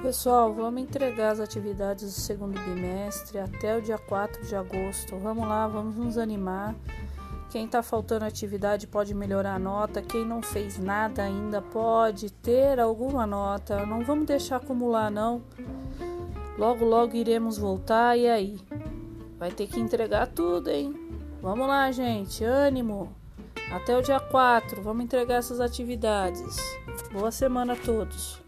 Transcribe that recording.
pessoal, vamos entregar as atividades do segundo bimestre até o dia 4 de agosto. Vamos lá, vamos nos animar. Quem está faltando atividade pode melhorar a nota. Quem não fez nada ainda pode ter alguma nota. Não vamos deixar acumular, não. Logo, logo iremos voltar. E aí? Vai ter que entregar tudo, hein? Vamos lá, gente. Ânimo. Até o dia 4. Vamos entregar essas atividades. Boa semana a todos.